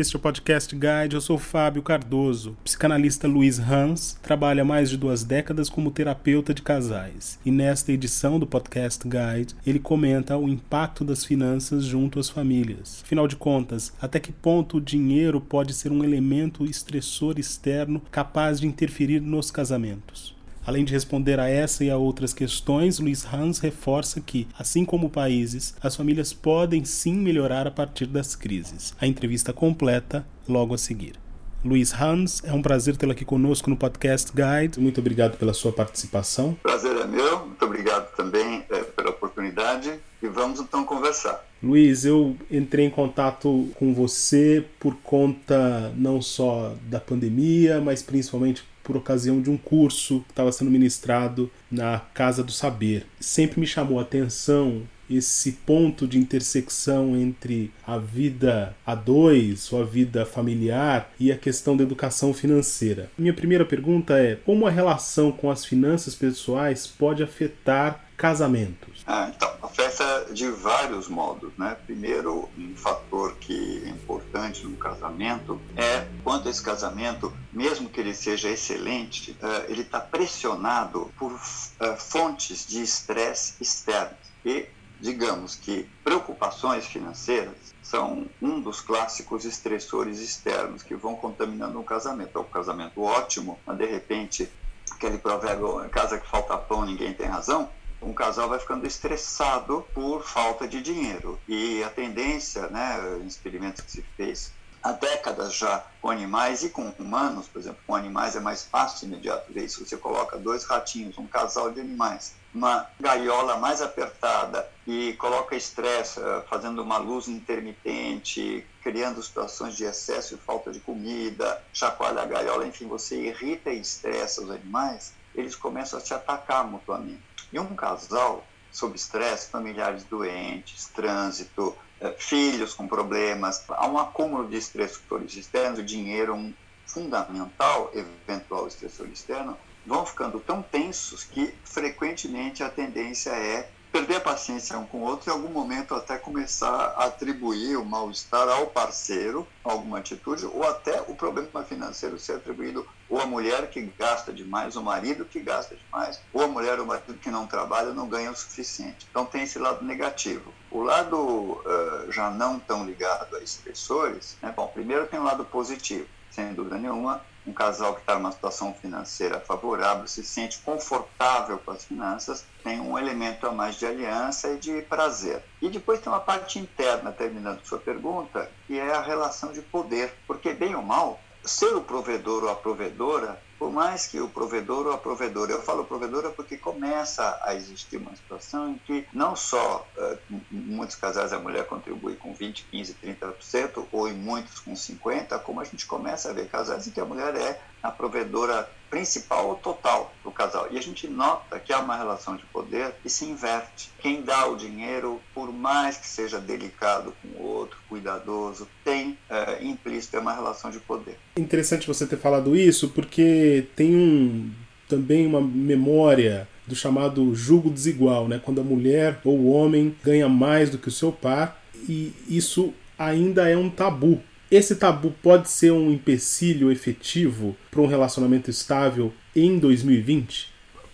Este é o Podcast Guide, eu sou Fábio Cardoso. Psicanalista Luiz Hans trabalha mais de duas décadas como terapeuta de casais. E nesta edição do Podcast Guide, ele comenta o impacto das finanças junto às famílias. Afinal de contas, até que ponto o dinheiro pode ser um elemento estressor externo capaz de interferir nos casamentos? Além de responder a essa e a outras questões, Luiz Hans reforça que, assim como países, as famílias podem sim melhorar a partir das crises. A entrevista completa logo a seguir. Luiz Hans, é um prazer tê-lo aqui conosco no Podcast Guide. Muito obrigado pela sua participação. Prazer é meu, muito obrigado também é, pela oportunidade e vamos então conversar. Luiz, eu entrei em contato com você por conta não só da pandemia, mas principalmente por ocasião de um curso que estava sendo ministrado na Casa do Saber. Sempre me chamou a atenção esse ponto de intersecção entre a vida a dois, ou a vida familiar, e a questão da educação financeira. Minha primeira pergunta é: como a relação com as finanças pessoais pode afetar casamentos? Ah, então, afeta de vários modos, né? Primeiro, um fator que é importante no casamento é quando esse casamento, mesmo que ele seja excelente, uh, ele está pressionado por uh, fontes de estresse externos. E digamos que preocupações financeiras são um dos clássicos estressores externos que vão contaminando o casamento. É um casamento ótimo, mas de repente aquele provérbio, casa que falta pão, ninguém tem razão, um casal vai ficando estressado por falta de dinheiro. E a tendência, né, experimentos que se fez há décadas já com animais e com humanos, por exemplo, com animais é mais fácil imediato ver isso. Você coloca dois ratinhos, um casal de animais, uma gaiola mais apertada e coloca estresse, eh, fazendo uma luz intermitente, criando situações de excesso e falta de comida, chacoalha a gaiola, enfim, você irrita e estressa os animais, eles começam a se atacar mutuamente. E um casal sob estresse, familiares doentes, trânsito, eh, filhos com problemas, há um acúmulo de estressores externos, o dinheiro um fundamental eventual estressor externo, vão ficando tão tensos que frequentemente a tendência é perder a paciência um com o outro e em algum momento até começar a atribuir o mal-estar ao parceiro, alguma atitude, ou até o problema financeiro ser atribuído ou a mulher que gasta demais, o marido que gasta demais, ou a mulher ou marido que não trabalha não ganha o suficiente. Então tem esse lado negativo. O lado uh, já não tão ligado a estressores, né? bom, primeiro tem o um lado positivo, sem dúvida nenhuma, um casal que está numa situação financeira favorável se sente confortável com as finanças, tem um elemento a mais de aliança e de prazer. E depois tem uma parte interna, terminando sua pergunta, que é a relação de poder, porque bem ou mal, ser o provedor ou a provedora, por mais que o provedor ou a provedora, eu falo provedora porque começa a existir uma situação em que não só uh, em muitos casais a mulher contribui com 20, 15, 30%, ou em muitos com 50%, como a gente começa a ver casais em que a mulher é a provedora principal ou total do casal. E a gente nota que há uma relação de poder e se inverte. Quem dá o dinheiro, por mais que seja delicado com outro, cuidadoso, tem é, implícito uma relação de poder. Interessante você ter falado isso, porque tem um também uma memória do chamado julgo desigual, né? quando a mulher ou o homem ganha mais do que o seu par, e isso ainda é um tabu esse tabu pode ser um empecilho efetivo para um relacionamento estável em 2020?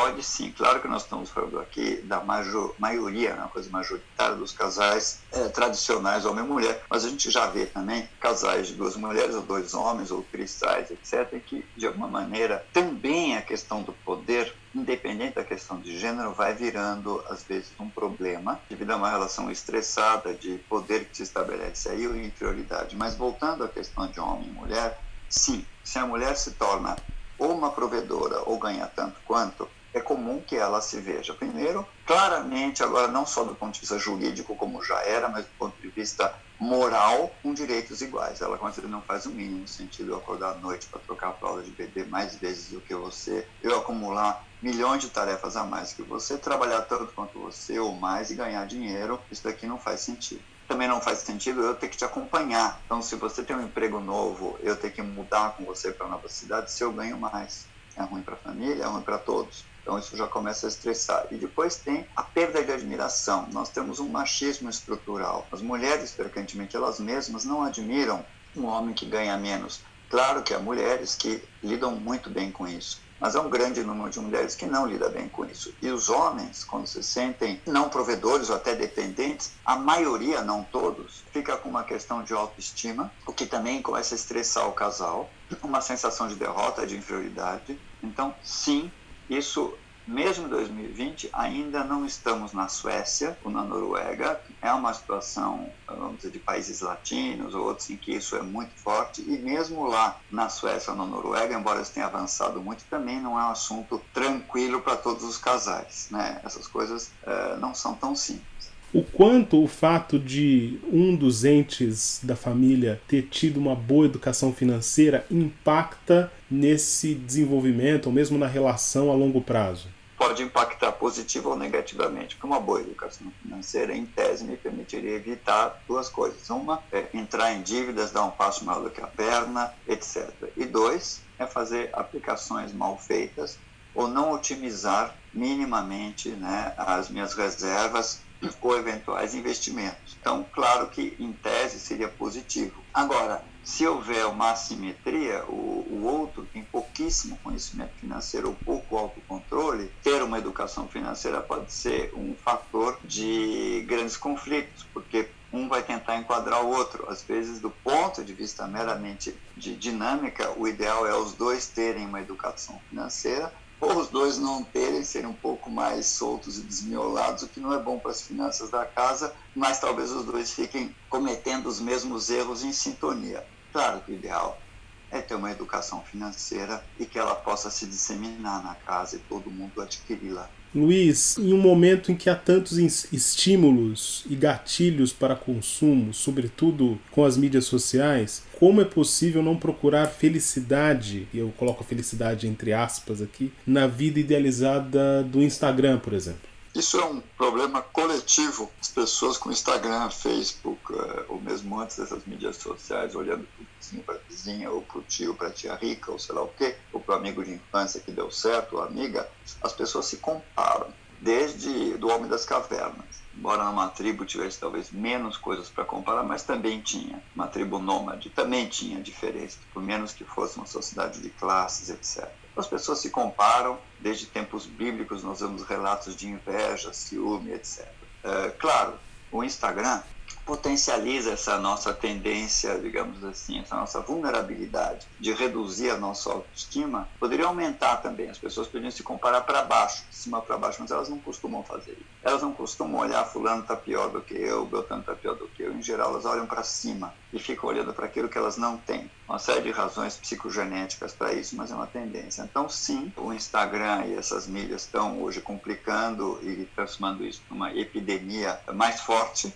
Pode sim, claro que nós estamos falando aqui da major, maioria, uma coisa majoritária dos casais é, tradicionais, homem e mulher, mas a gente já vê também casais de duas mulheres ou dois homens ou cristais, etc., que de alguma maneira também a questão do poder independente da questão de gênero, vai virando, às vezes, um problema devido a uma relação estressada de poder que se estabelece aí ou inferioridade. Mas voltando à questão de homem e mulher, sim, se a mulher se torna ou uma provedora ou ganha tanto quanto, comum que ela se veja, primeiro, claramente, agora não só do ponto de vista jurídico, como já era, mas do ponto de vista moral, com direitos iguais. Ela, com não faz o mínimo sentido eu acordar à noite para trocar a fralda de bebê mais vezes do que você, eu acumular milhões de tarefas a mais que você, trabalhar tanto quanto você ou mais e ganhar dinheiro, isso daqui não faz sentido também não faz sentido eu ter que te acompanhar. Então, se você tem um emprego novo, eu ter que mudar com você para nova cidade, se eu ganho mais. É ruim para a família, é ruim para todos. Então isso já começa a estressar. E depois tem a perda de admiração. Nós temos um machismo estrutural. As mulheres, frequentemente, elas mesmas não admiram um homem que ganha menos. Claro que há mulheres que lidam muito bem com isso, mas há um grande número de mulheres que não lidam bem com isso. E os homens, quando se sentem não provedores ou até dependentes, a maioria, não todos, fica com uma questão de autoestima, o que também começa a estressar o casal, uma sensação de derrota, de inferioridade. Então, sim, isso mesmo em 2020, ainda não estamos na Suécia ou na Noruega. É uma situação, vamos dizer, de países latinos ou outros em que isso é muito forte. E mesmo lá na Suécia ou na Noruega, embora isso tenha avançado muito, também não é um assunto tranquilo para todos os casais. Né? Essas coisas uh, não são tão simples o quanto o fato de um dos entes da família ter tido uma boa educação financeira impacta nesse desenvolvimento, ou mesmo na relação a longo prazo? Pode impactar positivo ou negativamente, porque uma boa educação financeira, em tese, me permitiria evitar duas coisas. Uma é entrar em dívidas, dar um passo maior do que a perna, etc. E dois, é fazer aplicações mal feitas ou não otimizar minimamente né, as minhas reservas ou eventuais investimentos. Então, claro que em tese seria positivo. Agora, se houver uma assimetria, o, o outro tem pouquíssimo conhecimento financeiro ou pouco autocontrole, ter uma educação financeira pode ser um fator de grandes conflitos, porque um vai tentar enquadrar o outro. Às vezes, do ponto de vista meramente de dinâmica, o ideal é os dois terem uma educação financeira, ou os dois não terem, serem um pouco mais soltos e desmiolados, o que não é bom para as finanças da casa, mas talvez os dois fiquem cometendo os mesmos erros em sintonia. Claro que o ideal é ter uma educação financeira e que ela possa se disseminar na casa e todo mundo adquiri-la. Luiz, em um momento em que há tantos estímulos e gatilhos para consumo, sobretudo com as mídias sociais, como é possível não procurar felicidade, e eu coloco a felicidade entre aspas aqui, na vida idealizada do Instagram, por exemplo? Isso é um problema coletivo. As pessoas com Instagram, Facebook, eh, ou mesmo antes dessas mídias sociais, olhando para o vizinho, para a vizinha, ou para o tio, para a tia rica, ou sei lá o quê, ou para o amigo de infância que deu certo, ou amiga, as pessoas se comparam. Desde do Homem das Cavernas. Embora numa tribo tivesse talvez menos coisas para comparar, mas também tinha. Uma tribo nômade também tinha diferença, por menos que fosse uma sociedade de classes, etc. As pessoas se comparam, desde tempos bíblicos nós vemos relatos de inveja, ciúme, etc. É, claro, o Instagram potencializa essa nossa tendência, digamos assim, essa nossa vulnerabilidade de reduzir a nossa autoestima, poderia aumentar também. As pessoas poderiam se comparar para baixo, de cima para baixo, mas elas não costumam fazer isso. Elas não costumam olhar fulano está pior do que eu, Beltrano está pior do que eu. Em geral, elas olham para cima e ficam olhando para aquilo que elas não têm. Uma série de razões psicogenéticas para isso, mas é uma tendência. Então, sim, o Instagram e essas mídias estão hoje complicando e transformando isso numa epidemia mais forte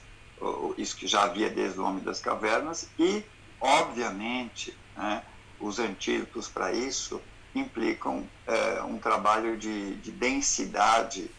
isso que já havia desde o Homem das Cavernas, e, obviamente, né, os antídotos para isso implicam é, um trabalho de, de densidade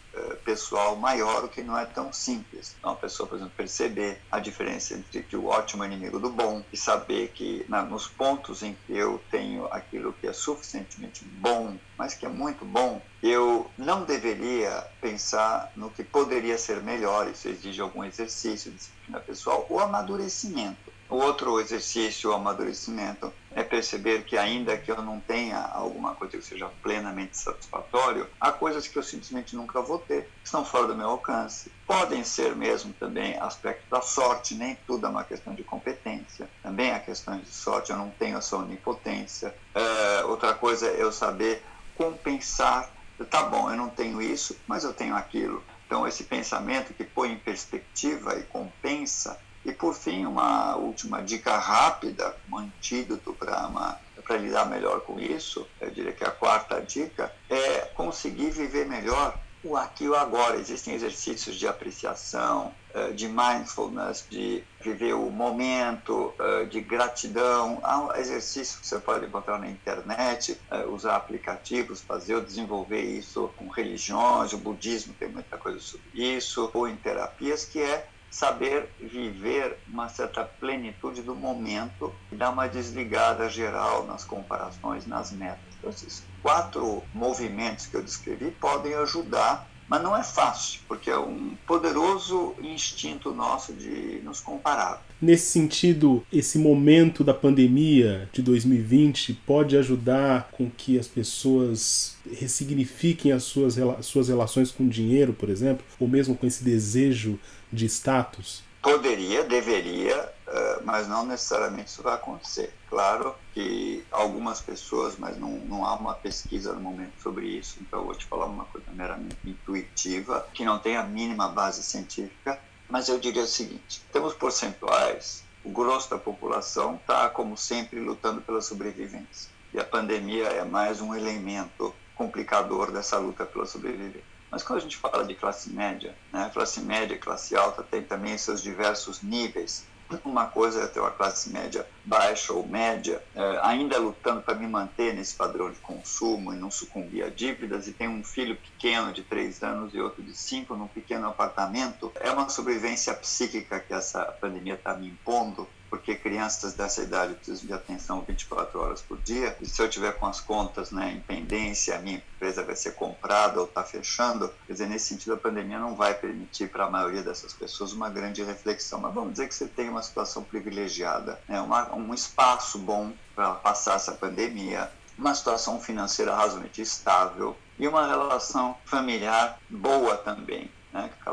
pessoal maior, o que não é tão simples. Então, a pessoa, por exemplo, perceber a diferença entre o ótimo é inimigo do bom e saber que na, nos pontos em que eu tenho aquilo que é suficientemente bom, mas que é muito bom, eu não deveria pensar no que poderia ser melhor. Isso exige algum exercício, disciplina pessoal ou amadurecimento. O outro exercício, o amadurecimento, perceber que ainda que eu não tenha alguma coisa que seja plenamente satisfatório, há coisas que eu simplesmente nunca vou ter, que estão fora do meu alcance. Podem ser mesmo também aspectos da sorte, nem tudo é uma questão de competência. Também há questões de sorte, eu não tenho essa onipotência. É, outra coisa é eu saber compensar. Tá bom, eu não tenho isso, mas eu tenho aquilo. Então, esse pensamento que põe em perspectiva e compensa e, por fim, uma última dica rápida, um antídoto para lidar melhor com isso, eu diria que a quarta dica é conseguir viver melhor o aqui e o agora. Existem exercícios de apreciação, eh, de mindfulness, de viver o momento, eh, de gratidão. Há exercícios que você pode encontrar na internet, eh, usar aplicativos, fazer ou desenvolver isso com religiões, o budismo tem muita coisa sobre isso, ou em terapias, que é saber viver uma certa plenitude do momento e dar uma desligada geral nas comparações, nas metas. Então, esses quatro movimentos que eu descrevi podem ajudar Mas não é fácil, porque é um poderoso instinto nosso de nos comparar. Nesse sentido, esse momento da pandemia de 2020 pode ajudar com que as pessoas ressignifiquem as suas, suas relações com o dinheiro, por exemplo, ou mesmo com esse desejo de status? Poderia, deveria, eh, mas não necessariamente isso vai acontecer. Claro que algumas pessoas, mas não, não há uma pesquisa no momento sobre isso, então eu vou te falar uma coisa meramente intuitiva, que não tem a mínima base científica, mas eu diria o seguinte: temos percentuais, o grosso da população está, como sempre, lutando pela sobrevivência. E a pandemia é mais um elemento complicador dessa luta pela sobrevivência. Mas quando a gente fala de classe média, né, classe média e classe alta tem também seus diversos níveis. Uma coisa é ter uma classe média baixa ou média, é, ainda lutando para me manter nesse padrão de consumo e não sucumbir a dívidas, e tem um filho pequeno de três anos e outro de cinco num pequeno apartamento. É uma sobrevivência psíquica que essa pandemia está me impondo porque crianças dessa idade precisam de atenção 24 horas por dia. E se eu tiver com as contas né, em pendência, a minha empresa vai ser comprada ou está fechando, quer dizer, nesse sentido, a pandemia não vai permitir para a maioria dessas pessoas uma grande reflexão. Mas vamos dizer que você tem uma situação privilegiada, né, uma, um espaço bom para passar essa pandemia, uma situação financeira razoavelmente estável e uma relação familiar boa também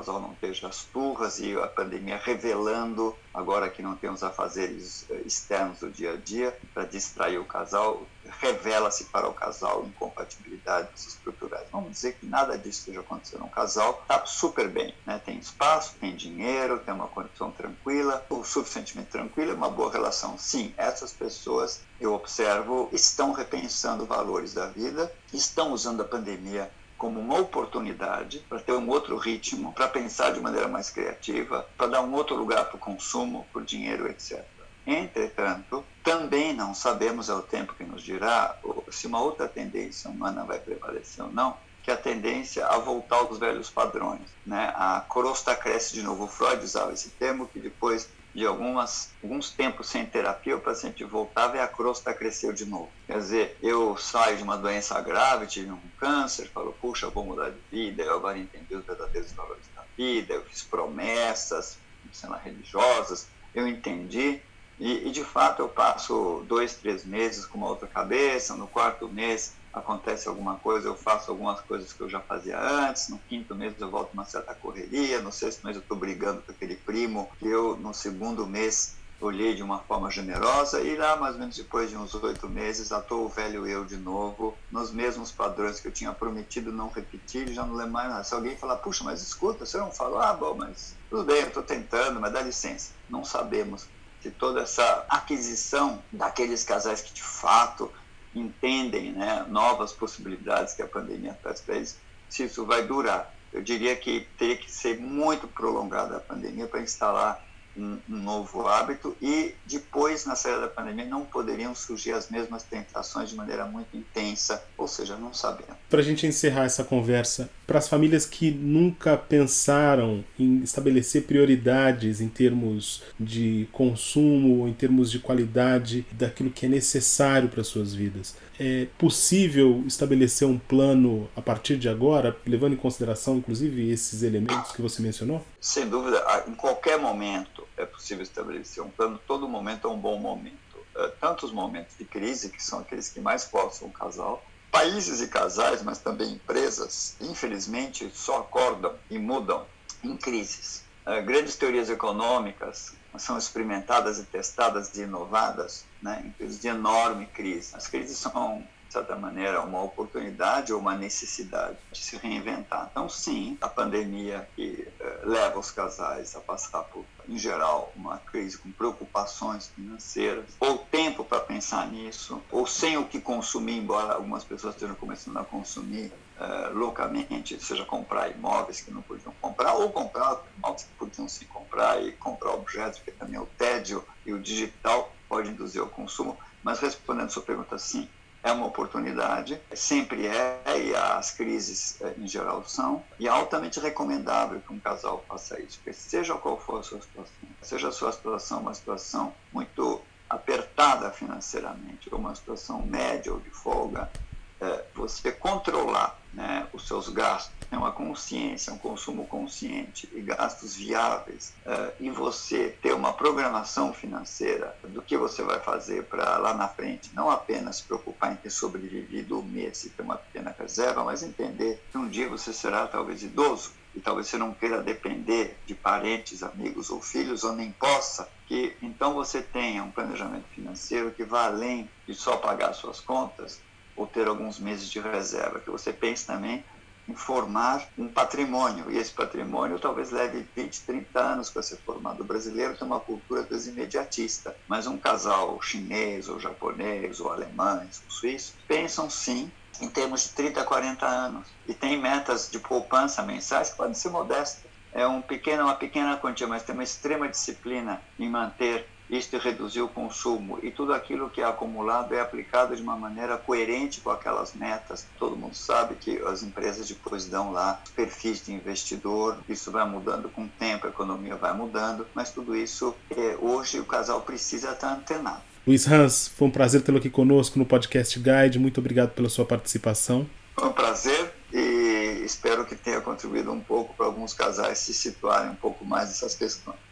casal não esteja as turras e a pandemia revelando, agora que não temos afazeres eh, externos do dia a dia, para distrair o casal, revela-se para o casal incompatibilidades estruturais. Vamos dizer que nada disso esteja acontecendo. Um casal está super bem, né? tem espaço, tem dinheiro, tem uma condição tranquila, o suficientemente tranquila, uma boa relação. Sim, essas pessoas, eu observo, estão repensando valores da vida, estão usando a pandemia como uma oportunidade para ter um outro ritmo, para pensar de maneira mais criativa, para dar um outro lugar para o consumo, para o dinheiro, etc. Entretanto, também não sabemos, é o tempo que nos dirá, se uma outra tendência humana vai prevalecer ou não, que é a tendência a voltar aos velhos padrões. Né? A crosta cresce de novo. Freud usava esse termo, que depois de algumas, alguns tempos sem terapia, o paciente voltava e a crosta cresceu de novo. Quer dizer, eu saio de uma doença grave, tive um câncer, falo, puxa, vou mudar de vida, eu agora entendi os verdadeiros valores da vida, eu fiz promessas, sendo religiosas, eu entendi, e, e de fato eu passo dois, três meses com uma outra cabeça, no quarto mês acontece alguma coisa, eu faço algumas coisas que eu já fazia antes, no quinto mês eu volto uma certa correria, no sexto mês eu estou brigando com aquele primo que eu no segundo mês olhei de uma forma generosa e lá mais ou menos depois de uns oito meses estou o velho eu de novo, nos mesmos padrões que eu tinha prometido não repetir já não lembro mais nada. Se alguém falar, puxa, mas escuta, você não falou, ah, bom, mas tudo bem, eu estou tentando, mas dá licença. Não sabemos se toda essa aquisição daqueles casais que de fato entendem né, novas possibilidades que a pandemia traz para eles, se isso vai durar. Eu diria que teria que ser muito prolongada a pandemia para instalar um, um, novo hábito e depois, na saída da pandemia, não poderiam surgir as mesmas tentações de maneira muito intensa, ou seja, não sabemos. Para a gente encerrar essa conversa, para as famílias que nunca pensaram em estabelecer prioridades em termos de consumo, em termos de qualidade daquilo que é necessário para suas vidas, é possível estabelecer um plano a partir de agora, levando em consideração inclusive esses elementos que você mencionou? Sem dúvida, em qualquer momento é possível estabelecer um plano, todo momento é um bom momento. É, tanto os momentos de crise, que são aqueles que mais forçam o casal, países e casais, mas também empresas, infelizmente, só acordam e mudam em crises. É, grandes teorias econômicas são experimentadas e testadas e inovadas né, em períodos de enorme crise. As crises são de certa maneira, uma oportunidade ou uma necessidade de se reinventar. Então, sim, a pandemia que eh, leva os casais a passar por, em geral, uma crise com preocupações financeiras, ou tempo para pensar nisso, ou sem o que consumir, embora algumas pessoas estejam começando a consumir eh, loucamente, seja comprar imóveis que não podiam comprar, ou comprar imóveis que podiam se comprar e comprar objetos, porque também o tédio e o digital pode induzir ao consumo. Mas respondendo a sua pergunta, sim, é uma oportunidade, sempre é, e as crises é, em geral são, e é altamente recomendável que um casal faça isso, porque seja qual for a sua situação, seja a sua situação uma situação muito apertada financeiramente, ou uma situação média ou de folga, você controlar né, os seus gastos é uma consciência, um consumo consciente e gastos viáveis, uh, e você ter uma programação financeira do que você vai fazer para lá na frente, não apenas se preocupar em ter sobrevivido o mês e ter uma pequena reserva, mas entender que um dia você será talvez idoso e talvez você não queira depender de parentes, amigos ou filhos, ou nem possa, que então você tenha um planejamento financeiro que vá além de só pagar suas contas ou ter alguns meses de reserva, que você pense também em formar um patrimônio, e esse patrimônio talvez leve 20, 30 anos para ser formado. O brasileiro tem uma cultura desimediatista, mas um casal chinês, ou japonês, ou alemães, ou suíço, pensam sim em termos de 30, 40 anos. E tem metas de poupança mensais que podem ser modestas. É um pequeno, uma pequena quantia, mas tem uma extrema disciplina em manter isto reduzir o consumo e tudo aquilo que é acumulado é aplicado de uma maneira coerente com aquelas metas. Todo mundo sabe que as empresas depois dão lá perfis de investidor, isso vai mudando com o tempo, a economia vai mudando, mas tudo isso é, hoje o casal precisa estar antenado. Luiz Hans, foi um prazer tê-lo aqui conosco no Podcast Guide. Muito obrigado pela sua participação. Foi um prazer e espero que tenha contribuído um pouco para alguns casais se situarem um pouco mais nessas questões.